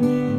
you.